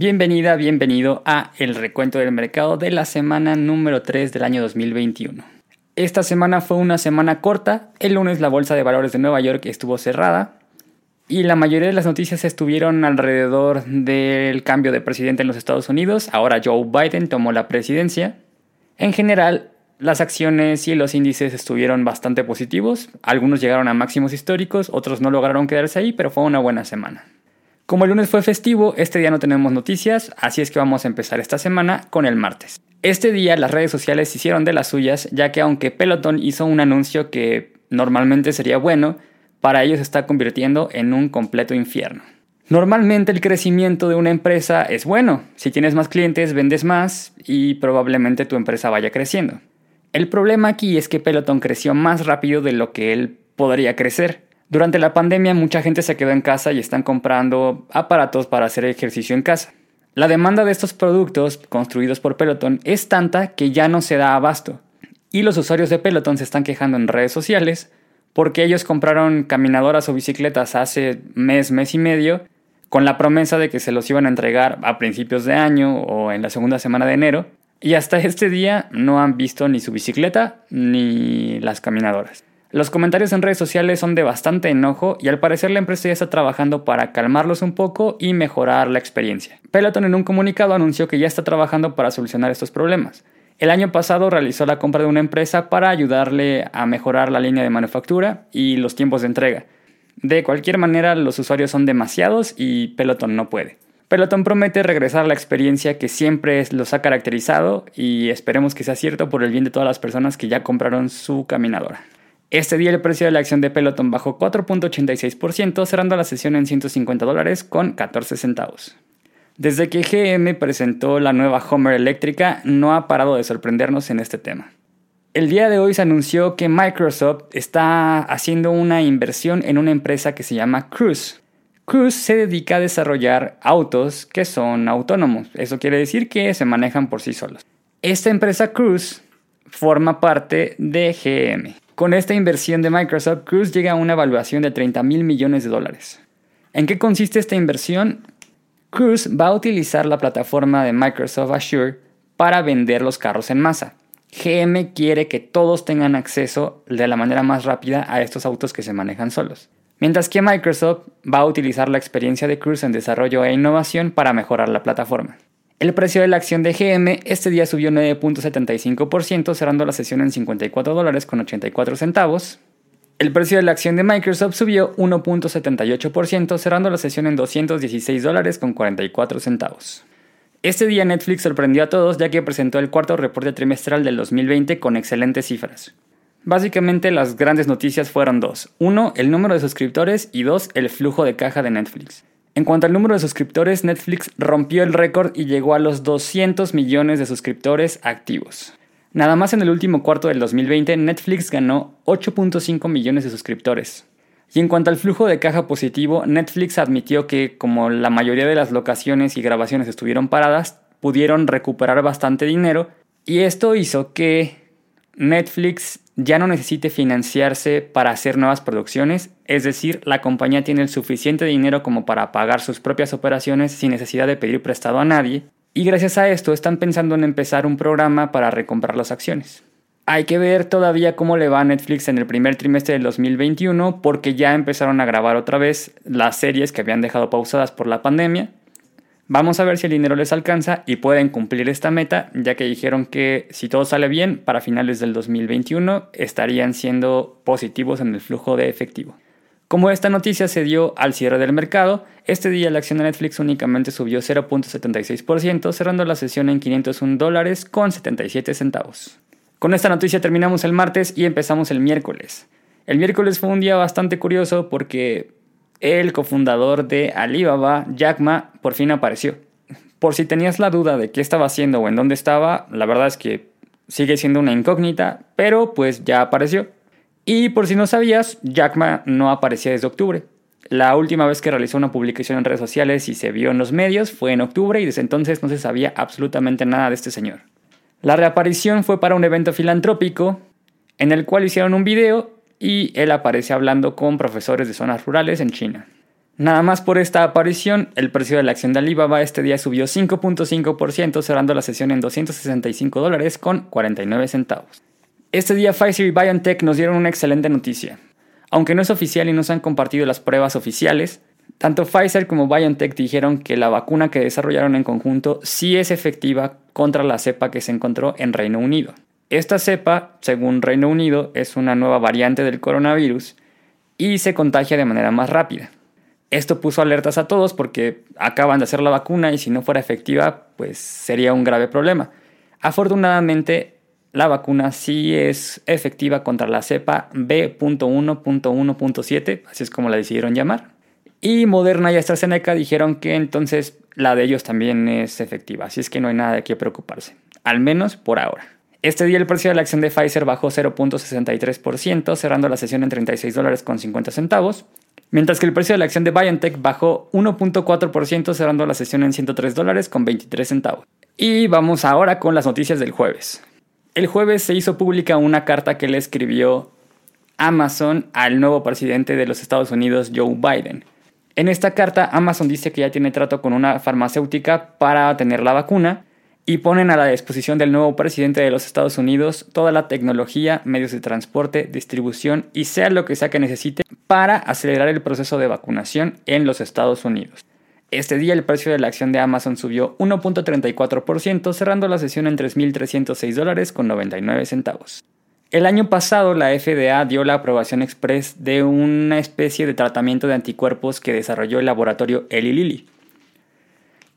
Bienvenida, bienvenido a el recuento del mercado de la semana número 3 del año 2021. Esta semana fue una semana corta, el lunes la Bolsa de Valores de Nueva York estuvo cerrada y la mayoría de las noticias estuvieron alrededor del cambio de presidente en los Estados Unidos, ahora Joe Biden tomó la presidencia. En general, las acciones y los índices estuvieron bastante positivos, algunos llegaron a máximos históricos, otros no lograron quedarse ahí, pero fue una buena semana. Como el lunes fue festivo, este día no tenemos noticias, así es que vamos a empezar esta semana con el martes. Este día las redes sociales hicieron de las suyas, ya que aunque Peloton hizo un anuncio que normalmente sería bueno, para ellos se está convirtiendo en un completo infierno. Normalmente el crecimiento de una empresa es bueno, si tienes más clientes vendes más y probablemente tu empresa vaya creciendo. El problema aquí es que Peloton creció más rápido de lo que él podría crecer. Durante la pandemia mucha gente se quedó en casa y están comprando aparatos para hacer ejercicio en casa. La demanda de estos productos construidos por Peloton es tanta que ya no se da abasto. Y los usuarios de Peloton se están quejando en redes sociales porque ellos compraron caminadoras o bicicletas hace mes, mes y medio con la promesa de que se los iban a entregar a principios de año o en la segunda semana de enero. Y hasta este día no han visto ni su bicicleta ni las caminadoras. Los comentarios en redes sociales son de bastante enojo y al parecer la empresa ya está trabajando para calmarlos un poco y mejorar la experiencia. Peloton en un comunicado anunció que ya está trabajando para solucionar estos problemas. El año pasado realizó la compra de una empresa para ayudarle a mejorar la línea de manufactura y los tiempos de entrega. De cualquier manera, los usuarios son demasiados y Peloton no puede. Peloton promete regresar la experiencia que siempre los ha caracterizado y esperemos que sea cierto por el bien de todas las personas que ya compraron su caminadora. Este día el precio de la acción de Peloton bajó 4.86%, cerrando la sesión en 150 dólares con 14 centavos. Desde que GM presentó la nueva Homer eléctrica, no ha parado de sorprendernos en este tema. El día de hoy se anunció que Microsoft está haciendo una inversión en una empresa que se llama Cruise. Cruise se dedica a desarrollar autos que son autónomos, eso quiere decir que se manejan por sí solos. Esta empresa Cruise forma parte de GM. Con esta inversión de Microsoft, Cruise llega a una evaluación de 30 mil millones de dólares. ¿En qué consiste esta inversión? Cruise va a utilizar la plataforma de Microsoft Azure para vender los carros en masa. GM quiere que todos tengan acceso de la manera más rápida a estos autos que se manejan solos. Mientras que Microsoft va a utilizar la experiencia de Cruise en desarrollo e innovación para mejorar la plataforma. El precio de la acción de GM este día subió 9.75%, cerrando la sesión en 54 dólares con 84 centavos. El precio de la acción de Microsoft subió 1.78%, cerrando la sesión en 216 dólares con 44 centavos. Este día Netflix sorprendió a todos ya que presentó el cuarto reporte trimestral del 2020 con excelentes cifras. Básicamente las grandes noticias fueron dos. Uno, el número de suscriptores y dos, el flujo de caja de Netflix. En cuanto al número de suscriptores, Netflix rompió el récord y llegó a los 200 millones de suscriptores activos. Nada más en el último cuarto del 2020, Netflix ganó 8.5 millones de suscriptores. Y en cuanto al flujo de caja positivo, Netflix admitió que como la mayoría de las locaciones y grabaciones estuvieron paradas, pudieron recuperar bastante dinero y esto hizo que Netflix ya no necesite financiarse para hacer nuevas producciones, es decir, la compañía tiene el suficiente dinero como para pagar sus propias operaciones sin necesidad de pedir prestado a nadie, y gracias a esto están pensando en empezar un programa para recomprar las acciones. Hay que ver todavía cómo le va a Netflix en el primer trimestre del 2021 porque ya empezaron a grabar otra vez las series que habían dejado pausadas por la pandemia Vamos a ver si el dinero les alcanza y pueden cumplir esta meta, ya que dijeron que si todo sale bien, para finales del 2021 estarían siendo positivos en el flujo de efectivo. Como esta noticia se dio al cierre del mercado, este día la acción de Netflix únicamente subió 0.76%, cerrando la sesión en 501 dólares con 77 centavos. Con esta noticia terminamos el martes y empezamos el miércoles. El miércoles fue un día bastante curioso porque el cofundador de Alibaba, Jack Ma, por fin apareció. Por si tenías la duda de qué estaba haciendo o en dónde estaba, la verdad es que sigue siendo una incógnita, pero pues ya apareció. Y por si no sabías, Jack Ma no aparecía desde octubre. La última vez que realizó una publicación en redes sociales y se vio en los medios fue en octubre y desde entonces no se sabía absolutamente nada de este señor. La reaparición fue para un evento filantrópico en el cual hicieron un video y él aparece hablando con profesores de zonas rurales en China. Nada más por esta aparición, el precio de la acción de Alibaba este día subió 5.5%, cerrando la sesión en 265 dólares con 49 centavos. Este día Pfizer y BioNTech nos dieron una excelente noticia. Aunque no es oficial y no se han compartido las pruebas oficiales, tanto Pfizer como BioNTech dijeron que la vacuna que desarrollaron en conjunto sí es efectiva contra la cepa que se encontró en Reino Unido. Esta cepa, según Reino Unido, es una nueva variante del coronavirus y se contagia de manera más rápida. Esto puso alertas a todos porque acaban de hacer la vacuna y si no fuera efectiva, pues sería un grave problema. Afortunadamente, la vacuna sí es efectiva contra la cepa B.1.1.7, así es como la decidieron llamar. Y Moderna y AstraZeneca dijeron que entonces la de ellos también es efectiva, así es que no hay nada de qué preocuparse, al menos por ahora. Este día el precio de la acción de Pfizer bajó 0.63%, cerrando la sesión en 36 dólares con 50 centavos mientras que el precio de la acción de BioNTech bajó 1.4% cerrando la sesión en 103 dólares con 23 centavos. Y vamos ahora con las noticias del jueves. El jueves se hizo pública una carta que le escribió Amazon al nuevo presidente de los Estados Unidos, Joe Biden. En esta carta, Amazon dice que ya tiene trato con una farmacéutica para tener la vacuna y ponen a la disposición del nuevo presidente de los Estados Unidos toda la tecnología, medios de transporte, distribución y sea lo que sea que necesite para acelerar el proceso de vacunación en los Estados Unidos. Este día el precio de la acción de Amazon subió 1.34%, cerrando la sesión en 3.306 dólares con 99 centavos. El año pasado la FDA dio la aprobación express de una especie de tratamiento de anticuerpos que desarrolló el laboratorio Eli Lilly.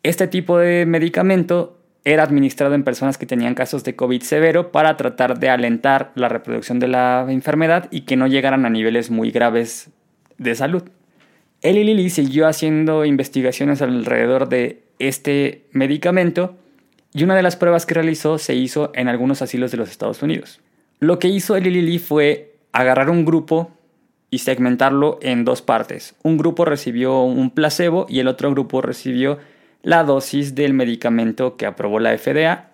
Este tipo de medicamento era administrado en personas que tenían casos de COVID severo para tratar de alentar la reproducción de la enfermedad y que no llegaran a niveles muy graves de salud. Eli Lilly siguió haciendo investigaciones alrededor de este medicamento y una de las pruebas que realizó se hizo en algunos asilos de los Estados Unidos. Lo que hizo Eli Lilly fue agarrar un grupo y segmentarlo en dos partes. Un grupo recibió un placebo y el otro grupo recibió la dosis del medicamento que aprobó la FDA.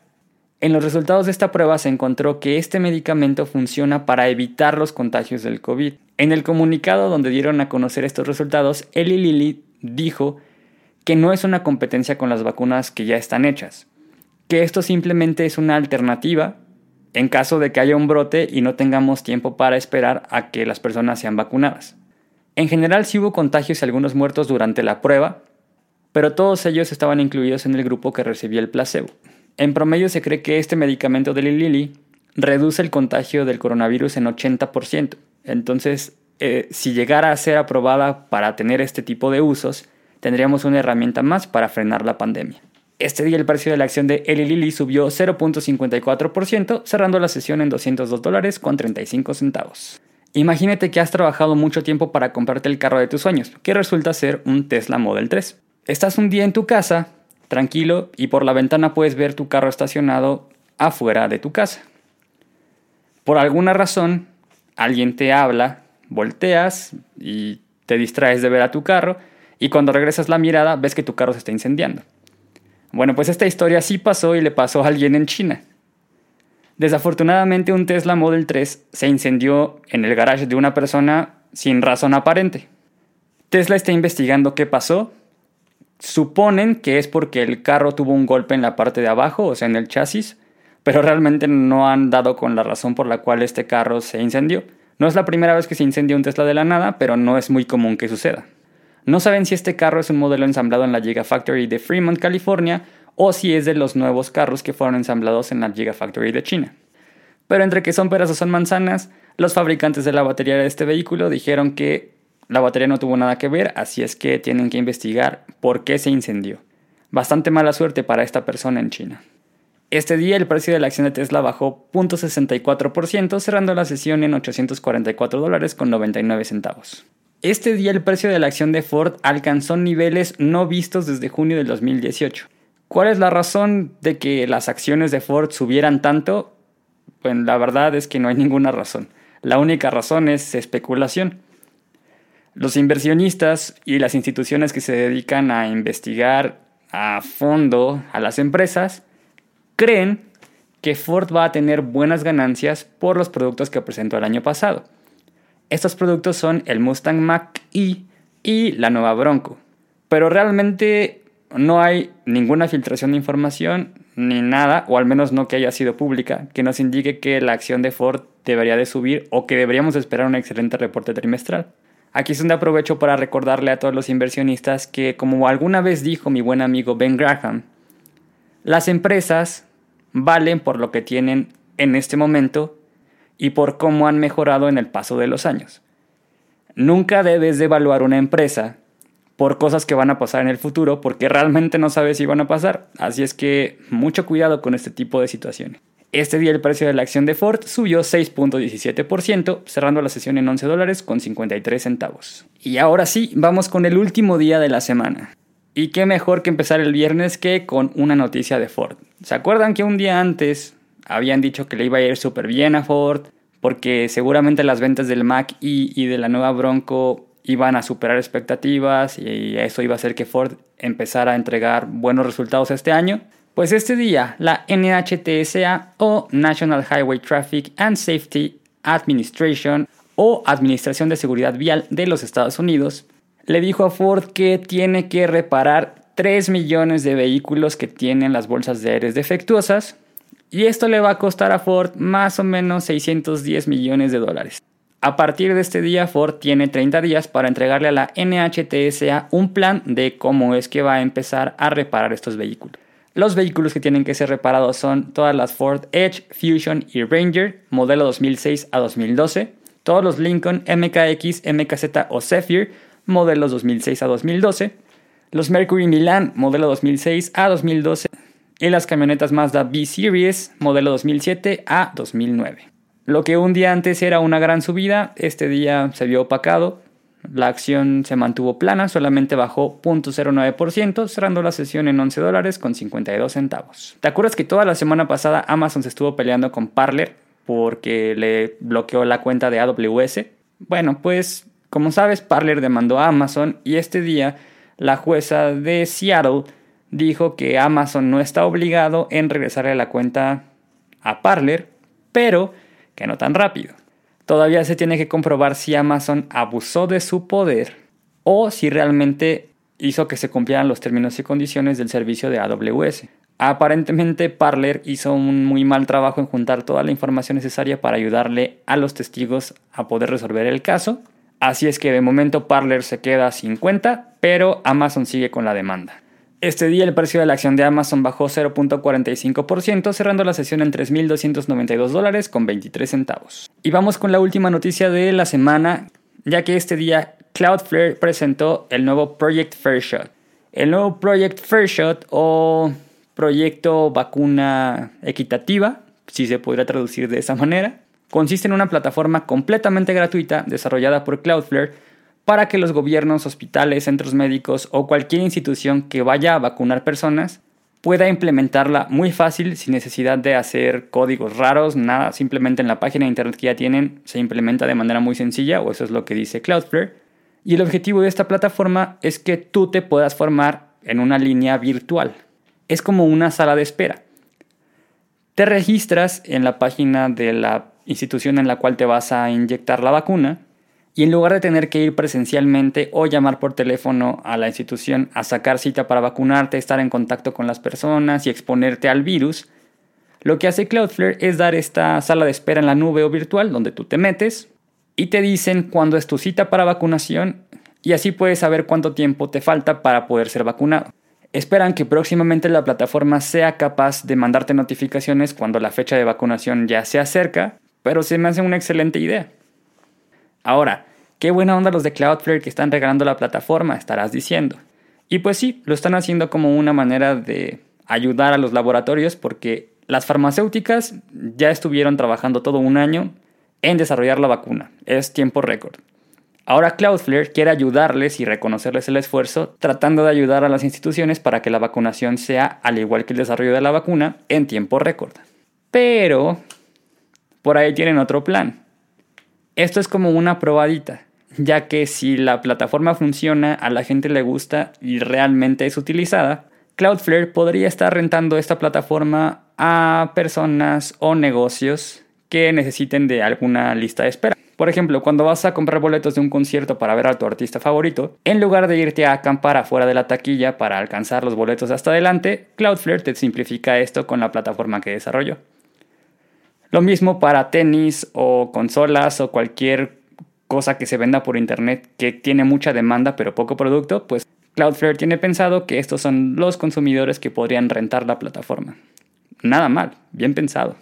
En los resultados de esta prueba se encontró que este medicamento funciona para evitar los contagios del COVID. En el comunicado donde dieron a conocer estos resultados, Eli Lilly dijo que no es una competencia con las vacunas que ya están hechas, que esto simplemente es una alternativa en caso de que haya un brote y no tengamos tiempo para esperar a que las personas sean vacunadas. En general sí hubo contagios y algunos muertos durante la prueba, pero todos ellos estaban incluidos en el grupo que recibía el placebo. En promedio se cree que este medicamento de Lilly reduce el contagio del coronavirus en 80%. Entonces, eh, si llegara a ser aprobada para tener este tipo de usos, tendríamos una herramienta más para frenar la pandemia. Este día el precio de la acción de Eli Lilly subió 0.54%, cerrando la sesión en 202 dólares con 35 centavos. Imagínate que has trabajado mucho tiempo para comprarte el carro de tus sueños, que resulta ser un Tesla Model 3. Estás un día en tu casa, tranquilo, y por la ventana puedes ver tu carro estacionado afuera de tu casa. Por alguna razón, alguien te habla, volteas y te distraes de ver a tu carro, y cuando regresas la mirada ves que tu carro se está incendiando. Bueno, pues esta historia sí pasó y le pasó a alguien en China. Desafortunadamente un Tesla Model 3 se incendió en el garage de una persona sin razón aparente. Tesla está investigando qué pasó Suponen que es porque el carro tuvo un golpe en la parte de abajo, o sea, en el chasis, pero realmente no han dado con la razón por la cual este carro se incendió. No es la primera vez que se incendia un Tesla de la nada, pero no es muy común que suceda. No saben si este carro es un modelo ensamblado en la Gigafactory de Fremont, California, o si es de los nuevos carros que fueron ensamblados en la Gigafactory de China. Pero entre que son peras o son manzanas, los fabricantes de la batería de este vehículo dijeron que la batería no tuvo nada que ver, así es que tienen que investigar por qué se incendió. Bastante mala suerte para esta persona en China. Este día el precio de la acción de Tesla bajó 0.64%, cerrando la sesión en 844 dólares con 99 centavos. Este día el precio de la acción de Ford alcanzó niveles no vistos desde junio del 2018. ¿Cuál es la razón de que las acciones de Ford subieran tanto? Pues la verdad es que no hay ninguna razón. La única razón es especulación. Los inversionistas y las instituciones que se dedican a investigar a fondo a las empresas creen que Ford va a tener buenas ganancias por los productos que presentó el año pasado. Estos productos son el Mustang Mach-E y la nueva Bronco. Pero realmente no hay ninguna filtración de información ni nada, o al menos no que haya sido pública, que nos indique que la acción de Ford debería de subir o que deberíamos esperar un excelente reporte trimestral. Aquí es donde aprovecho para recordarle a todos los inversionistas que, como alguna vez dijo mi buen amigo Ben Graham, las empresas valen por lo que tienen en este momento y por cómo han mejorado en el paso de los años. Nunca debes de evaluar una empresa por cosas que van a pasar en el futuro porque realmente no sabes si van a pasar. Así es que mucho cuidado con este tipo de situaciones. Este día el precio de la acción de Ford subió 6.17%, cerrando la sesión en 11 dólares con 53 centavos. Y ahora sí, vamos con el último día de la semana. Y qué mejor que empezar el viernes que con una noticia de Ford. ¿Se acuerdan que un día antes habían dicho que le iba a ir súper bien a Ford? Porque seguramente las ventas del Mac y, y de la nueva Bronco iban a superar expectativas y eso iba a hacer que Ford empezara a entregar buenos resultados este año. Pues este día la NHTSA o National Highway Traffic and Safety Administration o Administración de Seguridad Vial de los Estados Unidos le dijo a Ford que tiene que reparar 3 millones de vehículos que tienen las bolsas de aires defectuosas y esto le va a costar a Ford más o menos 610 millones de dólares. A partir de este día, Ford tiene 30 días para entregarle a la NHTSA un plan de cómo es que va a empezar a reparar estos vehículos. Los vehículos que tienen que ser reparados son todas las Ford Edge, Fusion y Ranger, modelo 2006 a 2012, todos los Lincoln MKX, MKZ o Zephyr, modelos 2006 a 2012, los Mercury Milan, modelo 2006 a 2012, y las camionetas Mazda B-Series, modelo 2007 a 2009. Lo que un día antes era una gran subida, este día se vio opacado. La acción se mantuvo plana, solamente bajó 0.09%, cerrando la sesión en 11 dólares con 52 centavos. ¿Te acuerdas que toda la semana pasada Amazon se estuvo peleando con Parler porque le bloqueó la cuenta de AWS? Bueno, pues como sabes, Parler demandó a Amazon y este día la jueza de Seattle dijo que Amazon no está obligado en regresarle la cuenta a Parler, pero que no tan rápido. Todavía se tiene que comprobar si Amazon abusó de su poder o si realmente hizo que se cumplieran los términos y condiciones del servicio de AWS. Aparentemente Parler hizo un muy mal trabajo en juntar toda la información necesaria para ayudarle a los testigos a poder resolver el caso. Así es que de momento Parler se queda sin cuenta, pero Amazon sigue con la demanda. Este día el precio de la acción de Amazon bajó 0.45%, cerrando la sesión en 3.292 dólares con 23 centavos. Y vamos con la última noticia de la semana, ya que este día Cloudflare presentó el nuevo Project Fairshot. El nuevo Project Fairshot o proyecto vacuna equitativa, si se podría traducir de esa manera, consiste en una plataforma completamente gratuita desarrollada por Cloudflare para que los gobiernos, hospitales, centros médicos o cualquier institución que vaya a vacunar personas pueda implementarla muy fácil sin necesidad de hacer códigos raros, nada, simplemente en la página de internet que ya tienen se implementa de manera muy sencilla o eso es lo que dice Cloudflare. Y el objetivo de esta plataforma es que tú te puedas formar en una línea virtual. Es como una sala de espera. Te registras en la página de la institución en la cual te vas a inyectar la vacuna y en lugar de tener que ir presencialmente o llamar por teléfono a la institución a sacar cita para vacunarte, estar en contacto con las personas y exponerte al virus, lo que hace Cloudflare es dar esta sala de espera en la nube o virtual donde tú te metes y te dicen cuándo es tu cita para vacunación y así puedes saber cuánto tiempo te falta para poder ser vacunado. Esperan que próximamente la plataforma sea capaz de mandarte notificaciones cuando la fecha de vacunación ya se acerca, pero se me hace una excelente idea. Ahora, qué buena onda los de Cloudflare que están regalando la plataforma, estarás diciendo. Y pues sí, lo están haciendo como una manera de ayudar a los laboratorios porque las farmacéuticas ya estuvieron trabajando todo un año en desarrollar la vacuna. Es tiempo récord. Ahora Cloudflare quiere ayudarles y reconocerles el esfuerzo tratando de ayudar a las instituciones para que la vacunación sea, al igual que el desarrollo de la vacuna, en tiempo récord. Pero por ahí tienen otro plan. Esto es como una probadita, ya que si la plataforma funciona, a la gente le gusta y realmente es utilizada, Cloudflare podría estar rentando esta plataforma a personas o negocios que necesiten de alguna lista de espera. Por ejemplo, cuando vas a comprar boletos de un concierto para ver a tu artista favorito, en lugar de irte a acampar afuera de la taquilla para alcanzar los boletos hasta adelante, Cloudflare te simplifica esto con la plataforma que desarrolló. Lo mismo para tenis o consolas o cualquier cosa que se venda por internet que tiene mucha demanda pero poco producto, pues Cloudflare tiene pensado que estos son los consumidores que podrían rentar la plataforma. Nada mal, bien pensado.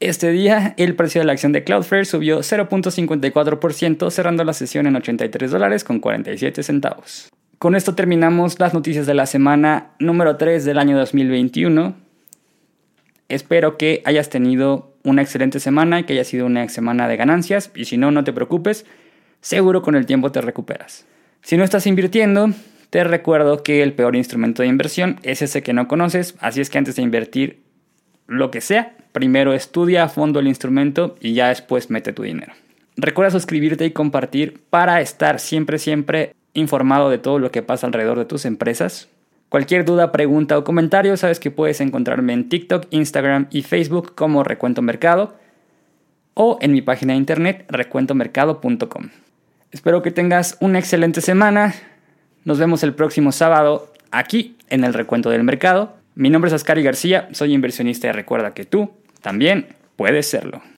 Este día el precio de la acción de Cloudflare subió 0.54% cerrando la sesión en 83 dólares con 47 centavos. Con esto terminamos las noticias de la semana número 3 del año 2021. Espero que hayas tenido una excelente semana y que haya sido una semana de ganancias y si no, no te preocupes, seguro con el tiempo te recuperas. Si no estás invirtiendo, te recuerdo que el peor instrumento de inversión es ese que no conoces, así es que antes de invertir lo que sea, primero estudia a fondo el instrumento y ya después mete tu dinero. Recuerda suscribirte y compartir para estar siempre, siempre informado de todo lo que pasa alrededor de tus empresas. Cualquier duda, pregunta o comentario, sabes que puedes encontrarme en TikTok, Instagram y Facebook como Recuento Mercado o en mi página de internet recuentomercado.com. Espero que tengas una excelente semana. Nos vemos el próximo sábado aquí en el Recuento del Mercado. Mi nombre es Ascari García, soy inversionista y recuerda que tú también puedes serlo.